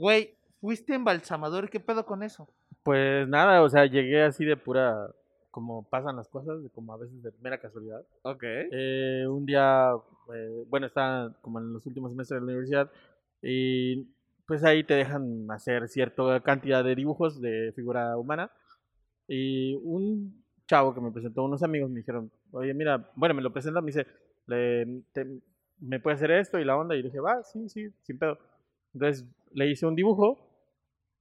Güey, fuiste embalsamador, ¿qué pedo con eso? Pues nada, o sea, llegué así de pura, como pasan las cosas, de como a veces de mera casualidad. Ok. Eh, un día, eh, bueno, estaba como en los últimos semestres de la universidad y pues ahí te dejan hacer cierta cantidad de dibujos de figura humana y un chavo que me presentó, unos amigos me dijeron, oye, mira, bueno, me lo presentan, me dice, le, te- ¿me puede hacer esto y la onda? Y dije, va, sí, sí, sin pedo. Entonces le hice un dibujo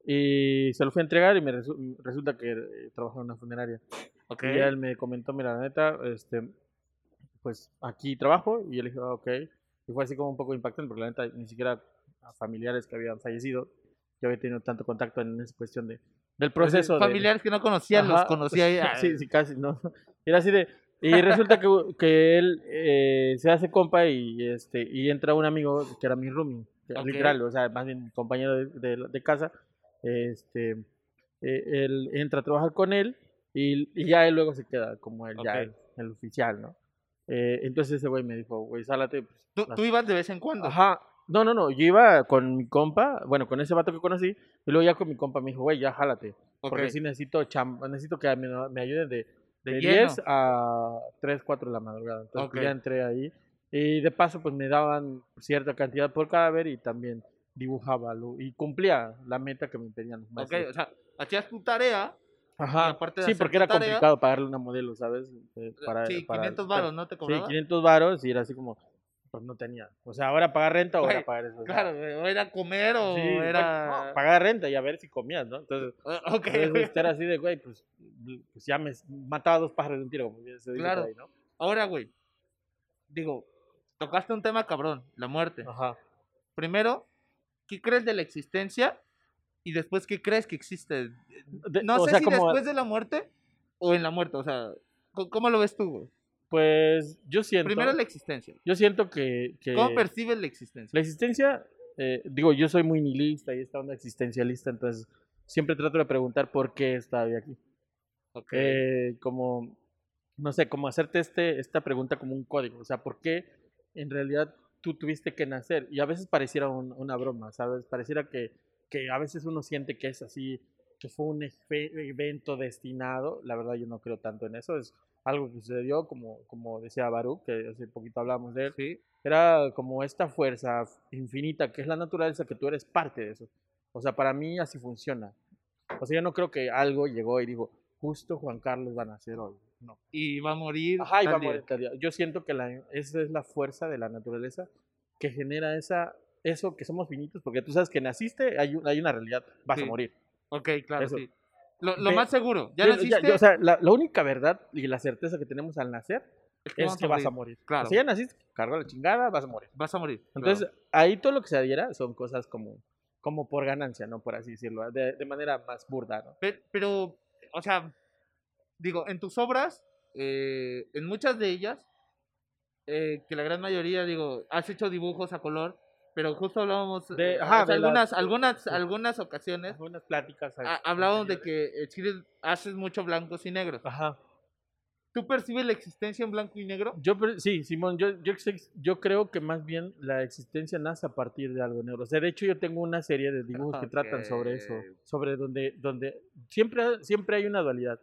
y se lo fui a entregar y me resu- resulta que eh, trabaja en una funeraria. Ok. Y él me comentó, mira, la neta, este, pues aquí trabajo. Y yo le dije, "Ah, ok. Y fue así como un poco impactante, porque la neta, ni siquiera a familiares que habían fallecido, yo había tenido tanto contacto en esa cuestión de, del proceso. de- Familiares que no conocían, los conocía ahí. ah, Sí, sí, casi, ¿no? Era así de... Y resulta que, que él eh, se hace compa y, este, y entra un amigo que era mi roomie, que Ok. literal, o sea, más bien compañero de, de- de casa. Este, eh, él entra a trabajar con él y, y ya él luego se queda como el, ya Ok. el, el oficial, ¿no? Eh, entonces ese güey me dijo, güey, sálate. pues, ¿Tú, las- tú ibas de vez en cuando. Ajá. No, no, no. Yo iba con mi compa, bueno, con ese vato que conocí, y luego ya con mi compa me dijo, güey, ya jálate. Ok. Porque sí necesito cham necesito que me, me ayuden de, De de lleno. 10 a 3, 4 de la madrugada. Entonces pues, Ok. ya entré ahí. Y de paso, pues me daban cierta cantidad por cadáver y también dibujaba lo- y cumplía la meta que me pedían los Ok, maestros. o sea, hacías tu tarea. Ajá. aparte de Sí, porque era tarea- complicado pagarle una modelo, ¿sabes? Eh, Para, sí, para- 500 para- varos, ¿no te Sí, cobraba? 500 varos y era así como, pues no tenía. O sea, ahora pagar renta o era pagar eso. Claro, o era comer o Sí, era... no, pagar renta y a ver si comías, ¿no? Entonces, Ah, ok, entonces, este era así de, güey, pues, pues ya me mataba dos pájaros de un tiro, como se dice Claro. ahí, ¿no? Ahora, güey, digo, tocaste un tema cabrón, la muerte. Ajá. Primero, ¿qué crees de la existencia? Y después, ¿qué crees que existe? No sé sea, si como- después de la muerte o en la muerte, o sea, ¿cómo, lo ves tú, güey? Pues yo siento, Primero la existencia. yo siento que, que ¿Cómo percibes la existencia? la existencia, eh, digo, yo soy muy nihilista y esta onda existencialista, entonces siempre trato de preguntar por qué estoy aquí. Ok. Eh, como, no sé, como hacerte este, esta pregunta como un código, o sea, ¿por qué en realidad tú tuviste que nacer? Y a veces pareciera un- una broma, ¿sabes? Pareciera que, que a veces uno siente que es así, que fue un evento destinado, la verdad yo no creo tanto en eso, es algo que sucedió, como, como decía Baruch, que hace poquito hablábamos de él, Sí. era como esta fuerza infinita que es la naturaleza, que tú eres parte de eso. O sea, para mí así funciona. O sea, yo no creo que algo llegó y dijo, justo Juan Carlos va a nacer hoy. No. Y va a morir. Ajá, y va a morir tal día. Yo siento que la, esa es la fuerza de la naturaleza que genera esa, eso que somos finitos, porque tú sabes que naciste, hay, un- hay una realidad, vas Sí. a morir. Ok, claro, Eso. sí. Lo, lo Ve- más seguro, ya Yo- naciste, yo- o sea, la, la única verdad y la certeza que tenemos al nacer es es vamos que vas a morir. Claro. O sea, ya naciste, carga la chingada, vas a morir. Vas a morir. Entonces, ahí todo lo que se adhiera son cosas como, como por ganancia, ¿no? Por así decirlo, de, de manera más burda, ¿no? Pero, pero, o sea, digo, en tus obras, eh, en muchas de ellas, eh, que la gran mayoría, digo, has hecho dibujos a color, pero justo hablábamos, De- eh, ajá, o sea, de las- algunas, algunas, sí. algunas ocasiones, Algunas pláticas. hablábamos de que Chile haces mucho blancos y negros. Ajá. ¿Tú percibes la existencia en blanco y negro? Yo, sí, Simón, yo, yo, yo creo que más bien la existencia nace a partir de algo negro. O sea, de hecho yo tengo una serie de dibujos que tratan sobre eso, sobre donde, donde siempre, siempre hay una dualidad.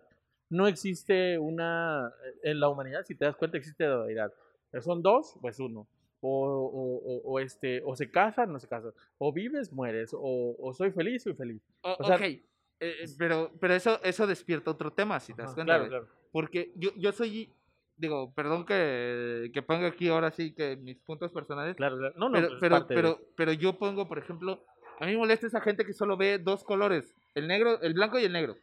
No existe una, en la humanidad, si te das cuenta, existe dualidad. Son dos, pues uno. O, o, este, o se casan, no se casan. O vives, mueres. O, o soy feliz, soy feliz. O- sea- ok, eh, eh, pero, pero eso, eso despierta otro tema, si te das cuenta. claro, claro. Porque yo, yo soy, digo, perdón que, que ponga aquí ahora sí que mis puntos personales, Claro, claro. No, no, pero, pues es pero, pero, pero yo pongo, por ejemplo, a mí me molesta esa gente que solo ve dos colores, el negro, el blanco y el negro.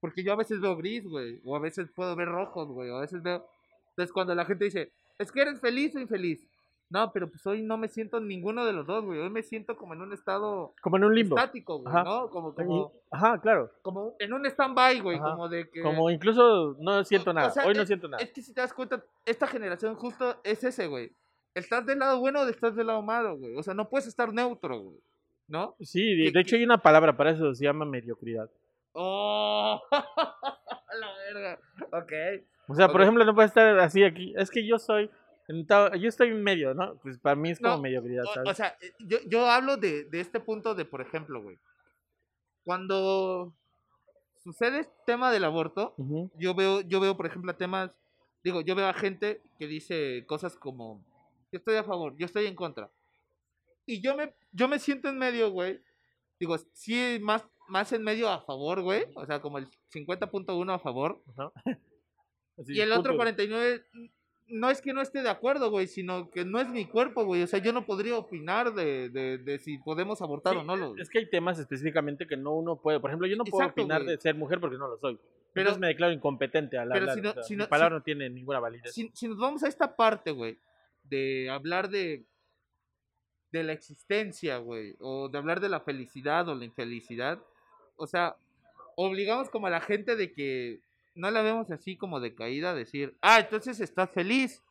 Porque yo a veces veo gris, güey, o a veces puedo ver rojos, güey, o a veces veo... Entonces cuando la gente dice, es que eres feliz o infeliz. No, pero pues hoy no me siento en ninguno de los dos, güey. Hoy me siento como en un estado Como en un limbo. estático, güey, Ajá. ¿no? Como, como, Ajá, claro. como en un stand-by, güey, Ajá. como de que... Como incluso no siento o nada. sea, Hoy no siento nada. Es que si te das cuenta, esta generación justo es ese, güey. ¿Estás del lado bueno o estás del lado malo, güey? O sea, no puedes estar neutro, güey. ¿No? Sí, de, que- de hecho hay una palabra para eso, se llama mediocridad. ¡Oh! la verga. Ok. O sea, por ejemplo, no puedes estar así aquí. Es que yo soy Yo estoy en medio, ¿no? Pues para mí es como No, mediocridad, O, ¿sabes? o sea, yo, yo hablo de, de este punto de, por ejemplo, güey. Cuando sucede este tema del aborto, yo veo, yo veo, por ejemplo, temas, digo, yo veo a gente que dice cosas como, yo estoy a favor, yo estoy en contra. Y yo me, yo me siento en medio, güey. Digo, sí, más, más en medio a favor, güey. O sea, como el 50.1 a favor. Ajá. Así, Y el otro punto. 49, no es que no esté de acuerdo, güey, sino que no es mi cuerpo, güey. O sea, yo no podría opinar de, de, de si podemos abortar Sí, o no. Lo, Es que hay temas específicamente que no uno puede. Por ejemplo, yo no puedo Exacto, opinar güey. de ser mujer porque no lo soy. Pero- Entonces me declaro incompetente al pero hablar. si no- o sea, si mi no- palabra si- no tiene ninguna validez. si, si nos vamos a esta parte, güey, de hablar de, de la existencia, güey, o de hablar de la felicidad o la infelicidad, o sea, obligamos como a la gente de que no la vemos así como decaída, decir, ah, entonces estás feliz.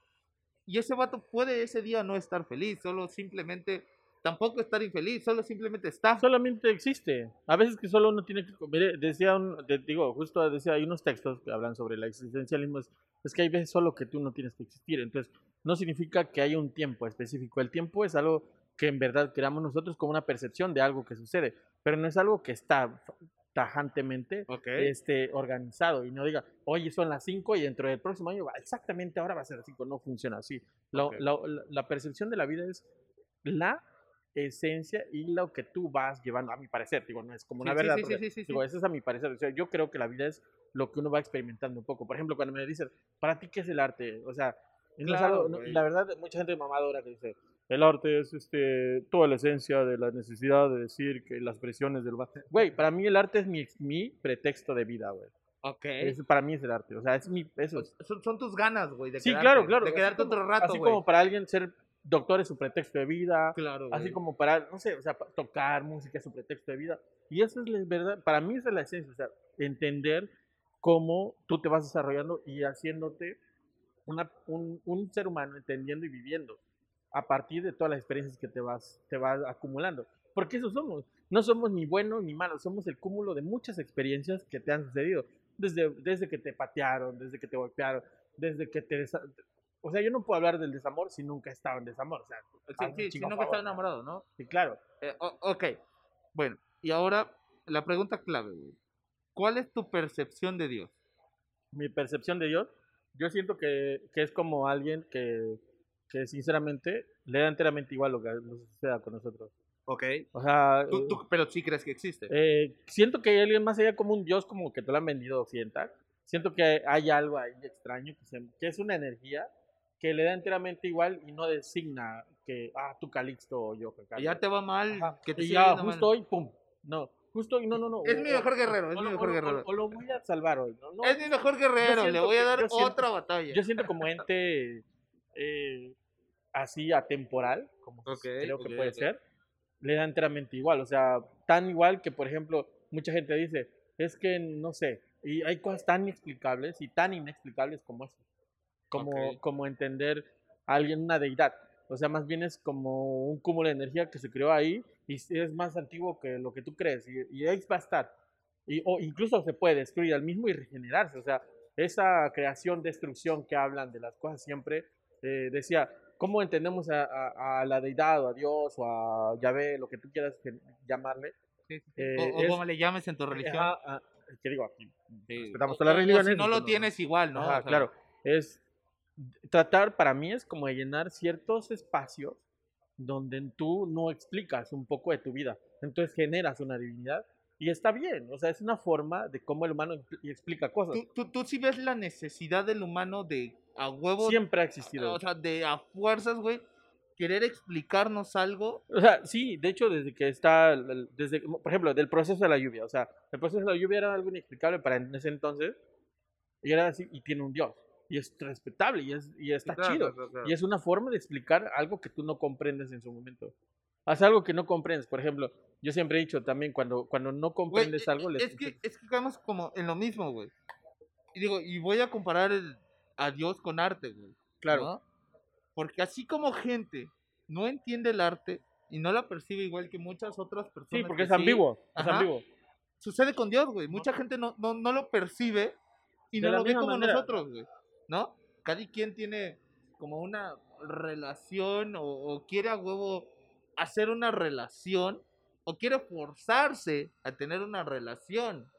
Y ese vato puede ese día no estar feliz, solo simplemente, tampoco estar infeliz, solo simplemente está. Solamente existe. A veces que solo uno tiene que... mire, decía un... de- digo, justo decía, hay unos textos que hablan sobre el existencialismo. Es, es que hay veces solo que tú no tienes que existir. Entonces, no significa que haya un tiempo específico. El tiempo es algo que en verdad creamos nosotros como una percepción de algo que sucede. Pero no es algo que está tajantemente Ok. este, organizado y no diga, oye, son las 5 y dentro del próximo año va- exactamente ahora va a ser las 5. No funciona así. Lo- Ok. lo- la, la percepción de la vida es la esencia y lo que tú vas llevando, a mi parecer. Digo, no es como una Sí, verdad. sí, sí, digo, eso es a mi parecer. O sea, yo creo que la vida es lo que uno va experimentando un poco. Por ejemplo, cuando me dicen, ¿para ti qué es el arte? O sea, no es Claro, algo- no- la verdad, mucha gente mamadora que dice, el arte es este, toda la esencia de la necesidad de decir que las presiones del... va-". Güey, para mí el arte es mi, mi pretexto de vida, güey. Ok. Eso para mí es el arte. O sea, es mi... Eso es. Son, son tus ganas, güey, de Sí, quedarte, claro, claro. De quedarte como- otro rato, Así como para alguien ser doctor es su pretexto de vida. Claro, Así como para, no sé, o sea, tocar música es su pretexto de vida. Y eso es la verdad, para mí esa es la esencia, o sea, entender cómo tú te vas desarrollando y haciéndote una, un, un ser humano, entendiendo y viviendo a partir de todas las experiencias que te vas, te vas acumulando. Porque eso somos. No somos ni buenos ni malos, somos el cúmulo de muchas experiencias que te han sucedido. Desde, desde que te patearon, desde que te golpearon, desde que te... O sea, yo no puedo hablar del desamor si nunca he estado en desamor. O sea, Sí, sí, no que favor, está enamorado, ¿no? Sí, claro. Eh, ok, bueno, y ahora la pregunta clave, güey. ¿Cuál es tu percepción de Dios? mi percepción de Dios, yo siento que, que es como alguien que, que sinceramente le da enteramente igual lo que nos suceda con nosotros. Ok. O sea, Tú- tú- pero sí crees que existe. eh, siento que hay alguien más allá como un Dios como que te lo han vendido occidental. Siento que hay algo ahí extraño, que, se- que es una energía que le da enteramente igual y no designa que, ah, tú Calixto o yo. Calixto. ya te va mal, Ajá. que te y ya, yendo mal. justo hoy, pum. No, justo hoy, no, no, no. Es o- mi mejor guerrero, es o mi mejor o guerrero. O, lo voy a salvar hoy. No, no, Es mi mejor guerrero, le voy a que- dar siento- otra batalla. Yo siento como ente eh, así atemporal, como Ok, creo que puede ok. ser, le da enteramente igual. O sea, tan igual que, por ejemplo, mucha gente dice, es que no sé, y hay cosas tan inexplicables y tan inexplicables como eso. Como, como entender a alguien, una deidad. O sea, más bien es como un cúmulo de energía que se creó ahí y es más antiguo que lo que tú crees y, y ahí va a estar. Y, o incluso se puede destruir al mismo y regenerarse. O sea, esa creación, destrucción que hablan de las cosas siempre, eh, decía, ¿cómo entendemos a, a- a la deidad o a Dios o a Yahvé, lo que tú quieras que- llamarle? Sí, sí, sí. eh, o o es- como le llames en tu religión. Ajá, ah, que digo aquí, Sí. respetamos todas las religiones, Si no lo tienes igual, ¿no? Ajá, O sea, claro. Es tratar, para mí es como de llenar ciertos espacios donde tú no explicas un poco de tu vida. Entonces generas una divinidad y está bien. O sea, es una forma de cómo el humano expl- explica cosas. ¿Tú, tú, tú sí ves la necesidad del humano de a huevo, Siempre ha existido. o sea, de a fuerzas, güey, querer explicarnos algo. O sea, sí, de hecho, desde que está, desde, por ejemplo, del proceso de la lluvia. O sea, el proceso de la lluvia era algo inexplicable para en ese entonces. Y era así, y tiene un Dios. Y es respetable, y, es, y está Claro, chido. claro, claro. Y es una forma de explicar algo que tú no comprendes en su momento. Haz algo que no comprendes. Por ejemplo, yo siempre he dicho también, cuando, cuando no comprendes e- algo, les es que es que caemos como en lo mismo, güey. Y digo, y voy a comparar el, a Dios con arte, güey. Claro. ¿no? Porque así como gente no entiende el arte y no la percibe igual que muchas otras personas. Sí, porque que es ambiguo. Es Ajá. ambiguo. Sucede con Dios, güey. Mucha gente no, no, no lo percibe y De no lo ve como manera. nosotros, güey. ¿No? Cada quien tiene como una relación o, o quiere a huevo hacer una relación o quiere forzarse a tener una relación,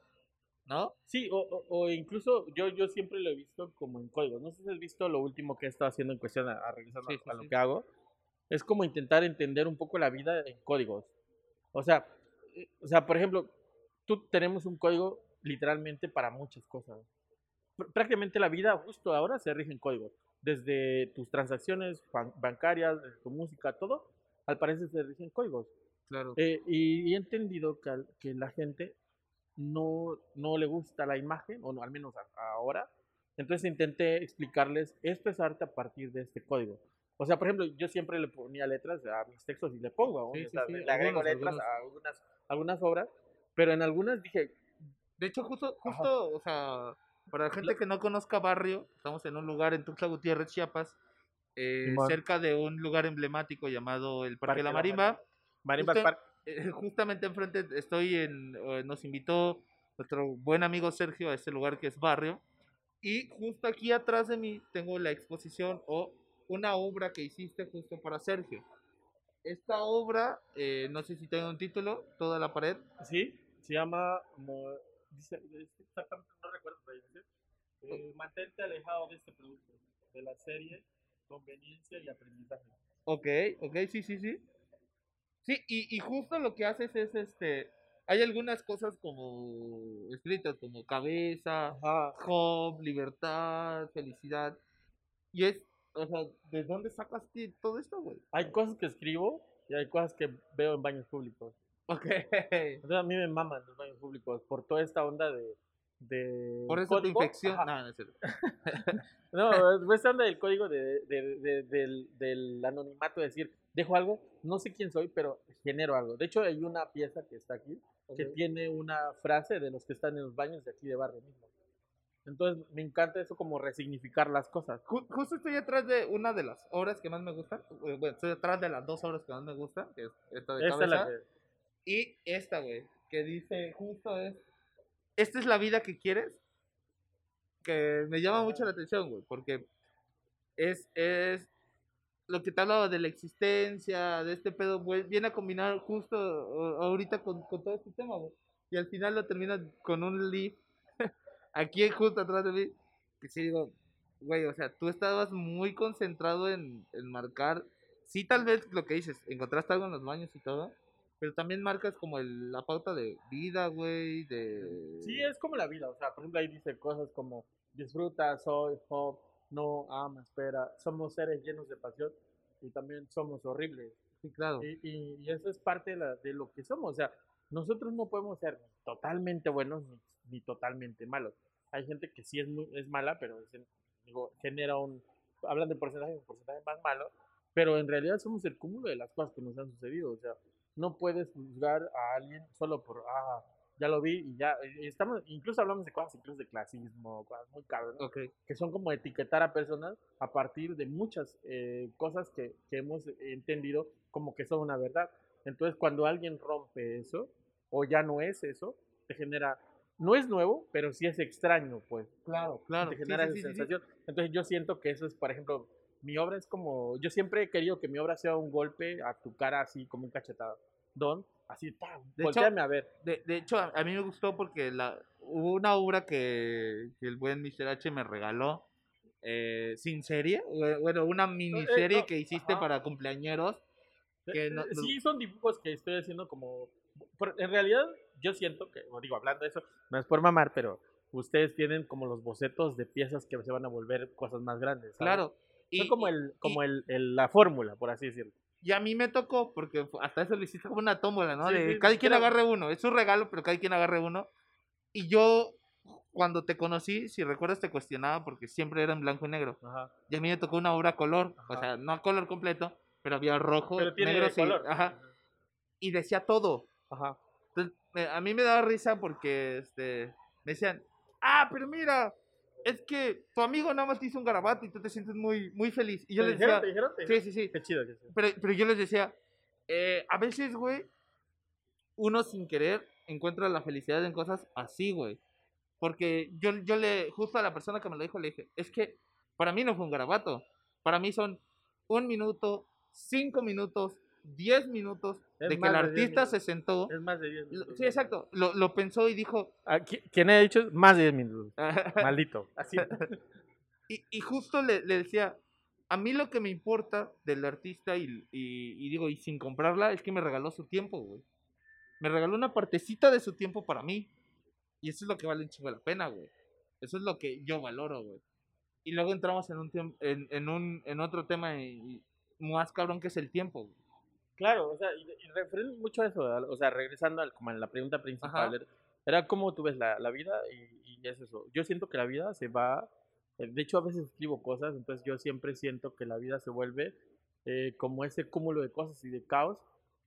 ¿no? Sí, o, o- o incluso yo, yo siempre lo he visto como en códigos. No sé si has visto lo último que he estado haciendo en cuestión a, a regresar Sí, a, sí, a lo sí. que hago. Es como intentar entender un poco la vida en códigos. O sea, eh, o sea, por ejemplo, tú tenemos un código literalmente para muchas cosas. Pr- Prácticamente la vida justo ahora se rige en códigos. Desde tus transacciones ban- bancarias, desde tu música, todo, al parecer se rige en códigos. Claro. Eh, y, y he entendido que, la gente no, no le gusta la imagen, o no, al menos a- ahora. Entonces intenté explicarles, esto es arte a partir de este código. O sea, por ejemplo, yo siempre le ponía letras a mis textos y le pongo, Sí, sí, sí, le agrego algunos, letras algunos. a algunas, algunas obras, pero en algunas dije, De hecho, justo, justo, o sea, para la gente que no conozca Barrio, estamos en un lugar en Tuxtla Gutiérrez, Chiapas, eh, cerca de un lugar emblemático llamado el Parque Parque de la Marimba. Marimba Justo- Eh, justamente enfrente estoy en, eh, nos invitó nuestro buen amigo Sergio a este lugar que es Barrio. Y justo aquí atrás de mí tengo la exposición o una obra que hiciste justo para Sergio. Esta obra, eh, no sé si tiene un título, toda la pared. sí, se llama, mo- dice, no recuerdo, dice, eh, mantente alejado de este producto, de la serie, conveniencia y aprendizaje. Ok, ok, sí, sí, sí. Sí, y, y justo lo que haces es este. Hay algunas cosas como escritas como cabeza, Ajá. Job, libertad, felicidad. Y es, o sea, ¿de dónde sacas todo esto, güey? Hay cosas que escribo y hay cosas que veo en baños públicos. Ok. Entonces a mí me maman los baños públicos por toda esta onda de... de Por eso código. infección. No, no es cierto. No, es esta onda del código de, de- de- del, del anonimato, de decir, dejo algo, no sé quién soy, pero genero algo. De hecho, hay una pieza que está aquí que Ok. tiene una frase de los que están en los baños de aquí de barrio mismo. Entonces me encanta eso como resignificar las cosas. Ju- Justo estoy atrás de una de las obras que más me gustan. eh, Bueno, estoy atrás de las dos obras que más me gustan, que es esta de Esta es la cabeza. que... Y esta, güey, que dice justo es, ¿esta es la vida que quieres? Que me llama mucho la atención, güey, porque es, es lo que te hablaba de la existencia, de este pedo, viene a combinar justo ahorita con, con todo este tema, güey. Y al final lo termina con un leaf, aquí justo atrás de mí, que sí digo, güey, o sea, tú estabas muy concentrado en, en marcar, sí tal vez lo que dices, encontraste algo en los baños y todo, pero también marcas como el, la pauta de vida, güey, de... Sí, es como la vida. O sea, por ejemplo, ahí dice cosas como disfruta, soy, hope, no, ama, espera. Somos seres llenos de pasión y también somos horribles. Sí, claro. Y, y- y eso es parte de, la- de lo que somos. O sea, nosotros no podemos ser ni totalmente buenos ni, ni totalmente malos. Hay gente que sí es, es mala, pero es- digo, genera un. Hablan de porcentaje, un porcentaje más malo, pero en realidad somos el cúmulo de las cosas que nos han sucedido. O sea, no puedes juzgar a alguien solo por, ah, ya lo vi y ya. y Estamos, incluso hablamos de cosas, incluso de clasismo, cosas muy cabronas Ok. que son como etiquetar a personas a partir de muchas eh, cosas que, que hemos entendido como que son una verdad. Entonces, cuando alguien rompe eso, o ya no es eso, te genera, no es nuevo, pero sí es extraño, pues. Claro, claro. Te genera sí, esa sí, sí, sí. sensación. Entonces, yo siento que eso es, por ejemplo, mi obra es como, yo siempre he querido que mi obra sea un golpe a tu cara así como un cachetado. Don, así, ¡pam! De hecho- volteame a ver. De, de hecho, a, a mí me gustó porque la, hubo una obra que, que el buen Mr. H me regaló, eh, sin serie, bu- bueno, una miniserie no, que hiciste ajá. para cumpleañeros. Que Eh, no- eh, no- sí, son dibujos que estoy haciendo como... en realidad, yo siento que, digo, hablando de eso, no es por mamar, pero ustedes tienen como los bocetos de piezas que se van a volver cosas más grandes. ¿sabes? Claro. Son como, y- el, como el, el- la fórmula, por así decirlo. Y a mí me tocó, porque hasta eso lo hiciste como una tómbola, ¿no? Sí, de sí, cada quien claro. agarre uno. Es un regalo, pero cada quien agarre uno. Y yo, cuando te conocí, si recuerdas, te cuestionaba porque siempre era en blanco y negro. Ajá. Y a mí me tocó una obra color, o Ajá. sea, no a color completo, pero había rojo, Pero tiene negro, sí, color. ajá, y decía todo. Ajá. Entonces, a mí me daba risa porque este, me decían, ah, pero mira, es que tu amigo nada más te hizo un garabato y tú te sientes muy, muy feliz. Y yo ¿Te les dijeron? decía, ¿Te dijeron? ¿Te sí, sí, sí, Qué chido que sí. pero, pero yo les decía, eh, a veces, güey, uno sin querer encuentra la felicidad en cosas así, güey. Porque yo, yo le, justo a la persona que me lo dijo, le dije, es que para mí no fue un garabato. para mí son un minuto, cinco minutos, diez minutos Es de que el de artista se sentó. Es más de 10 lo- minutos. Sí, exacto. Lo, lo pensó y dijo. Ah, ¿qui- ¿Quién ha dicho más de 10 minutos? Maldito. Así. y, y justo le, le decía, a mí lo que me importa del artista y, y- y digo, y sin comprarla, es que me regaló su tiempo, güey. Me regaló una partecita de su tiempo para mí. Y eso es lo que vale un chingo la pena, güey. Eso es lo que yo valoro, güey. Y luego entramos en un en, en un en otro tema y- y más cabrón que es el tiempo. güey. Claro, o sea, y, y mucho a eso, o sea, regresando al, como a la pregunta principal, Ajá. era, cómo tú ves la, la vida y, y es eso. Yo siento que la vida se va, eh, de hecho a veces escribo cosas, entonces yo siempre siento que la vida se vuelve eh, como ese cúmulo de cosas y de caos,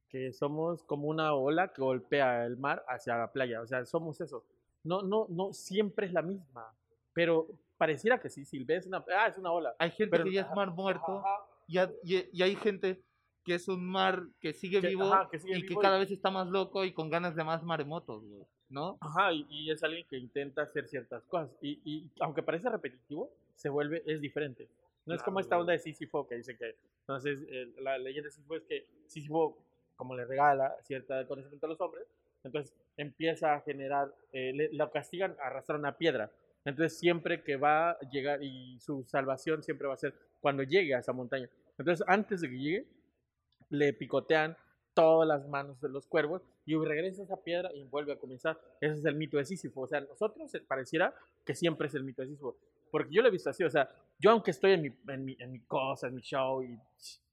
que somos como una ola que golpea el mar hacia la playa, o sea, somos eso. No, no, no siempre es la misma, pero pareciera que sí, si ves una, ah, es una ola. Hay gente Pero- que ya es mar muerto Ajá. y, ha- y- y hay gente que es un mar que sigue Que- vivo ajá, que sigue y que vivo y- cada vez está más loco y con ganas de más maremotos, güey, ¿no? Ajá, y, y es alguien que intenta hacer ciertas cosas. Y, y aunque parece repetitivo, se vuelve, es diferente. No es como Claro, esta onda de Sísifo que dice que, entonces, el- la leyenda de Sísifo es que Sísifo, como le regala cierta conocimiento a los hombres, entonces empieza a generar, eh, le, lo castigan a arrastrar una piedra. Entonces siempre que va a llegar y su salvación siempre va a ser cuando llegue a esa montaña. Entonces antes de que llegue, le picotean todas las manos de los cuervos y regresa esa piedra y vuelve a comenzar. Ese es el mito de Sísifo. O sea, nosotros eh, pareciera que siempre es el mito de Sísifo. Porque yo lo he visto así, o sea, yo aunque estoy en mi, en mi, en mi cosa, en mi show, y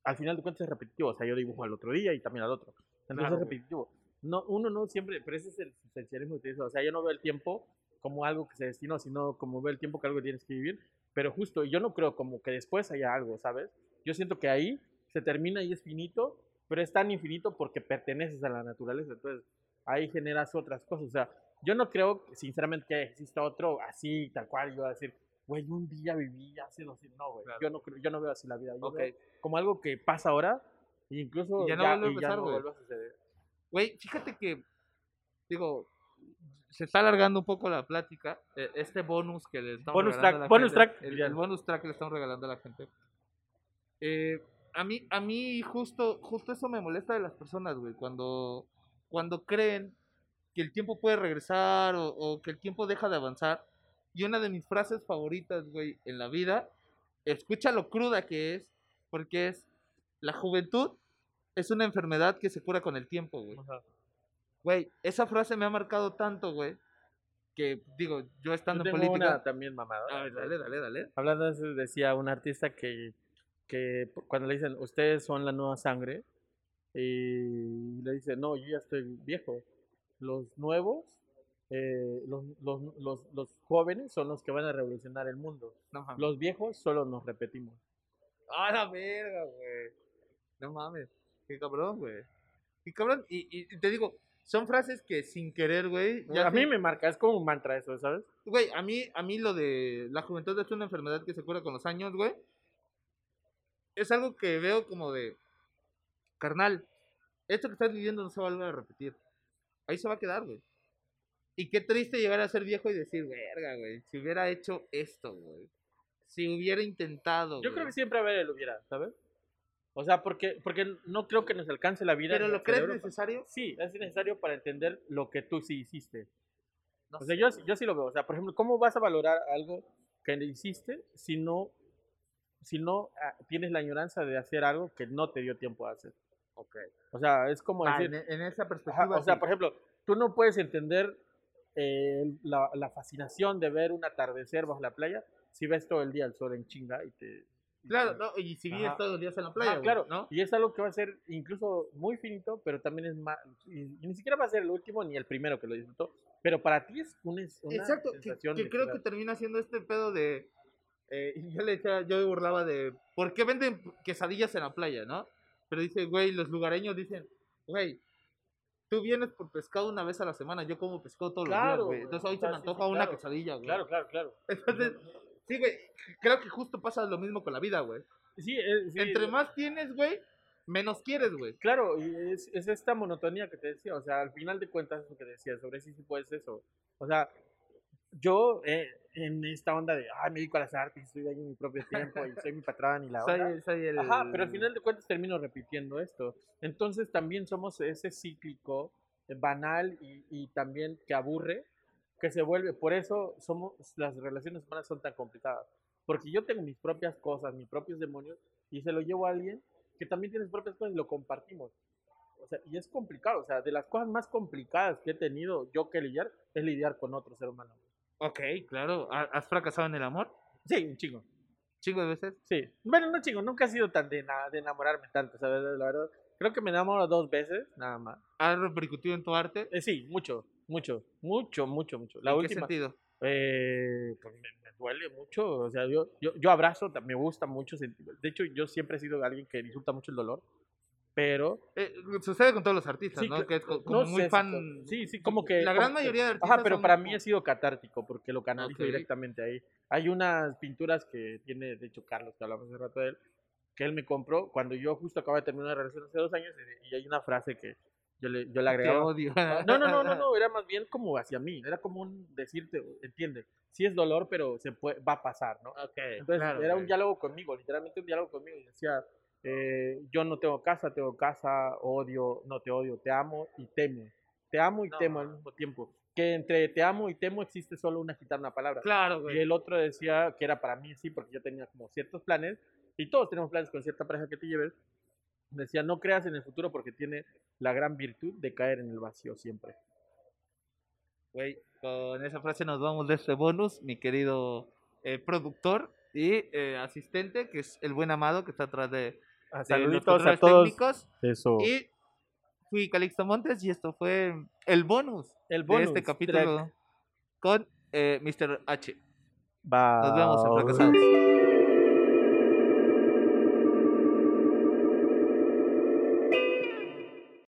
al final de cuentas es repetitivo. O sea, yo dibujo al otro día y también al otro. Entonces Claro, es repetitivo. No, uno no siempre, pero ese es el esencialismo dice. O sea, yo no veo el tiempo como algo que se destinó, sino como veo el tiempo que algo tienes que vivir. Pero justo, yo no creo como que después haya algo, ¿sabes? Yo siento que ahí se termina y es finito, pero es tan infinito porque perteneces a la naturaleza. Entonces, ahí generas otras cosas. O sea, yo no creo, sinceramente, que exista otro así, tal cual. Yo voy a decir, güey, un día viví hace dos No, güey. Claro. Yo, no, yo no veo así la vida. Yo Ok. veo como algo que pasa ahora e incluso Y ya no vuelve a y empezar, no güey. Güey, fíjate que, digo, se está alargando un poco la plática. eh, Este bonus que le estamos Bonus regalando track, a la bonus gente, track, El, ya. el bonus track que le estamos regalando a la gente. Eh, a mí, a mí justo, justo eso me molesta de las personas, güey. Cuando, cuando creen que el tiempo puede regresar o, o que el tiempo deja de avanzar. Y una de mis frases favoritas, güey, en la vida, escucha lo cruda que es, porque es, la juventud es una enfermedad que se cura con el tiempo, güey. Ajá. Güey, esa frase me ha marcado tanto, güey, que digo, yo Yo estando en política... una también mamada. A ver, dale, dale, dale. Hablando de eso, decía un artista que, que cuando le dicen, ustedes son la nueva sangre, y le dice, no, yo ya estoy viejo. Los nuevos, eh, los, los, los, los jóvenes son los que van a revolucionar el mundo. Mames. Los viejos solo nos repetimos. ¡A la verga, güey! No mames. Qué cabrón, güey. Qué cabrón. Y, y te digo, son frases que sin querer, güey. ya a mí se- me marca, es como un mantra eso, ¿sabes? Güey, a mí, a mí lo de la juventud es una enfermedad que se cura con los años, güey. Es algo que veo como de, carnal, esto que estás viviendo no se va a volver a repetir. Ahí se va a quedar, güey. Y qué triste llegar a ser viejo y decir, verga, güey, si hubiera hecho esto, güey. Si hubiera intentado, Yo creo güey". que siempre a ver el hubiera, ¿sabes? O sea, porque, porque no creo que nos alcance la vida. Pero lo crees cerebro. necesario. Sí, es necesario para entender lo que tú sí hiciste. No O sea, sé, yo, yo sí lo veo. O sea, por ejemplo, ¿cómo vas a valorar algo que hiciste si no, si no ah, tienes la añoranza de hacer algo que no te dio tiempo a hacer? Ok. O sea, es como Ah, decir... en, en esa Ajá, perspectiva. o sea, sí. por ejemplo, tú no puedes entender eh, la, la fascinación de ver un atardecer bajo la playa si ves todo el día el sol en chinga y te... y Claro, te- no, y si vives todos los días en la playa, güey, claro, ¿no? Y es algo que va a ser incluso muy finito, pero también es más. Y, y ni siquiera va a ser el último ni el primero que lo disfrutó. Pero para ti es una, una Exacto, que, sensación que de creo que- que termina siendo este pedo de. Eh, y yo le decía, yo me burlaba de. ¿Por qué venden quesadillas en la playa, no? Pero dice, güey, los lugareños dicen, güey, tú vienes por pescado una vez a la semana, yo como pescado todos los días, güey. Entonces hoy se me antoja sí, una claro. quesadilla, güey. Claro, claro, claro. Entonces, sí, güey, creo que justo pasa lo mismo con la vida, güey. Sí, es- sí, Entre más tienes, güey, menos quieres, güey. Claro, y es, es esta monotonía que te decía. O sea, al final de cuentas, lo que decía sobre sí, sí puedes eso. O sea, yo, eh, en esta onda de, ay, me dedico a las artes, estoy ahí en mi propio tiempo y soy mi patrón y la. Soy, soy el... Ajá, pero al final de cuentas termino repitiendo esto. Entonces también somos ese cíclico banal y, y también que aburre, que se vuelve. Por eso somos las relaciones humanas son tan complicadas. Porque yo tengo mis propias cosas, mis propios demonios, y se lo llevo a alguien que también tiene sus propias cosas y lo compartimos. O sea, y es complicado. O sea, de las cosas más complicadas que he tenido yo que lidiar es lidiar con otro ser humano. Ok, claro. ¿Ha- ¿Has fracasado en el amor? Sí, un chingo. Chingo de veces. Sí. Bueno, no chingo, nunca he sido tan de, na- de enamorarme tanto, ¿sabes? La verdad. Creo que me enamoro dos veces, nada más. ¿Ha repercutido en tu arte? Eh, sí, mucho, mucho, mucho, mucho, mucho. La ¿En última. qué sentido? Eh, pues me, me duele mucho, o sea, yo, yo, yo abrazo, me gusta mucho, de hecho yo siempre he sido alguien que disfruta mucho el dolor, pero... Eh, sucede con todos los artistas, Sí, ¿no? Que es co- como no muy sé fan. sí, sí, como que... La gran como mayoría de artistas. Ajá, pero son para mí ha sido catártico porque lo canalizo Ok. directamente ahí. Hay unas pinturas que tiene, de hecho, Carlos, que hablamos hace rato de él, que él me compró cuando yo justo acabo de terminar una relación hace dos años y- hay una frase que yo le, yo le agregaba. odio. No, no, no, no, no, era más bien como hacia mí, era como un decirte, entiende, sí es dolor, pero se puede, va a pasar, ¿no? Ok, Entonces claro, era un güey. diálogo conmigo, literalmente un diálogo conmigo y decía, eh, yo no tengo casa, tengo casa, odio, no te odio, te amo y temo, te amo y No. temo al mismo tiempo, que entre te amo y temo existe solo una quitar una palabra. Claro, Y güey. el otro decía que era para mí sí, porque yo tenía como ciertos planes, y todos tenemos planes con cierta pareja que te lleves. Decía, no creas en el futuro porque tiene la gran virtud de caer en el vacío siempre. Güey, con esa frase nos vamos de este bonus, mi querido eh, productor y eh, asistente, que es el buen amado que está atrás de, de los Saluditos a todos. técnicos. Eso. Y fui Calixto Montes y esto fue el bonus, el de bonus este track capítulo con eh, Mr. H. va Nos vemos en Fracasados.